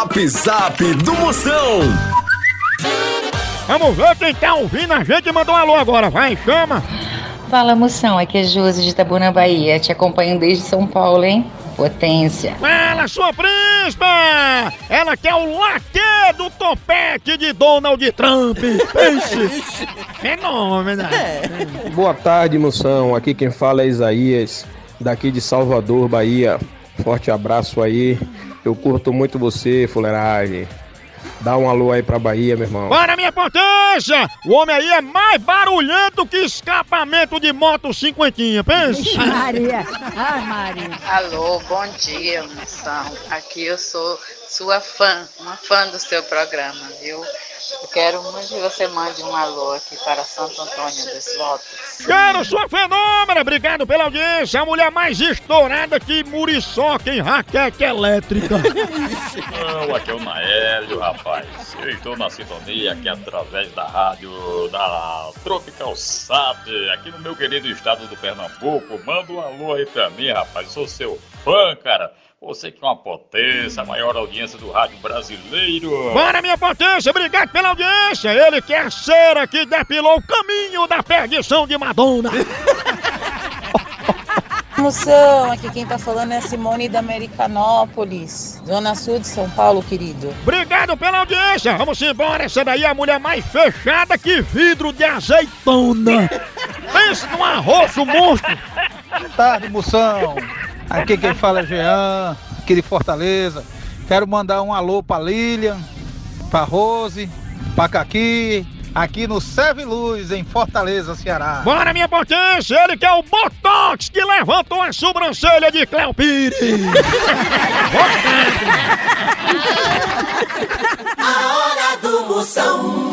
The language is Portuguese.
Zap Zap do Moção. Vamos ver quem tá ouvindo a gente mandou um alô agora, vai, chama. Fala moção, aqui é Josi de Itabuna, Bahia. Te acompanho desde São Paulo, hein? Potência. Fala, sua príncipa! Ela quer o laque do topete de Donald Trump. Pense! Fenômeno! Boa tarde, moção. Aqui quem fala é Isaías, daqui de Salvador, Bahia. Forte abraço aí. Eu curto muito você, fuleiragem. Dá um alô aí pra Bahia, meu irmão. Para minha potência! O homem aí é mais barulhento que escapamento de moto cinquentinha, pense! Maria. Ai, Maria. Alô, bom dia, moção. Aqui eu sou sua fã, uma fã do seu programa, viu? Eu quero muito que você mande um alô aqui para Santo Antônio dos Lopes. Quero sua fenômena! Obrigado pela audiência! A mulher mais estourada que muriçoca em raquete elétrica! Não, aqui é o Naélio, rapaz. Eu estou na sintonia aqui através da rádio da Tropical Sat, aqui no meu querido estado do Pernambuco. Manda um alô aí pra mim, rapaz. Eu sou seu fã, cara. Você que é uma potência, a maior audiência do rádio brasileiro. Bora, minha potência! Obrigado pela audiência! Ele que é a cera que depilou o caminho da perdição de Madonna! Moção, aqui quem tá falando é a Simone da Americanópolis, Zona Sul de São Paulo, querido. Obrigado pela audiência! Vamos embora! Essa daí é a mulher mais fechada que vidro de azeitona! Pense num arroz monstro! Boa tarde, moção. Aqui quem fala é Jean, aqui de Fortaleza. Quero mandar um alô pra Lilian, pra Rose, pra Caqui, aqui no Serve Luz, em Fortaleza, Ceará. Bora, minha potência! Ele que é o Botox que levantou a sobrancelha de Cléo Pires! A hora do Moção.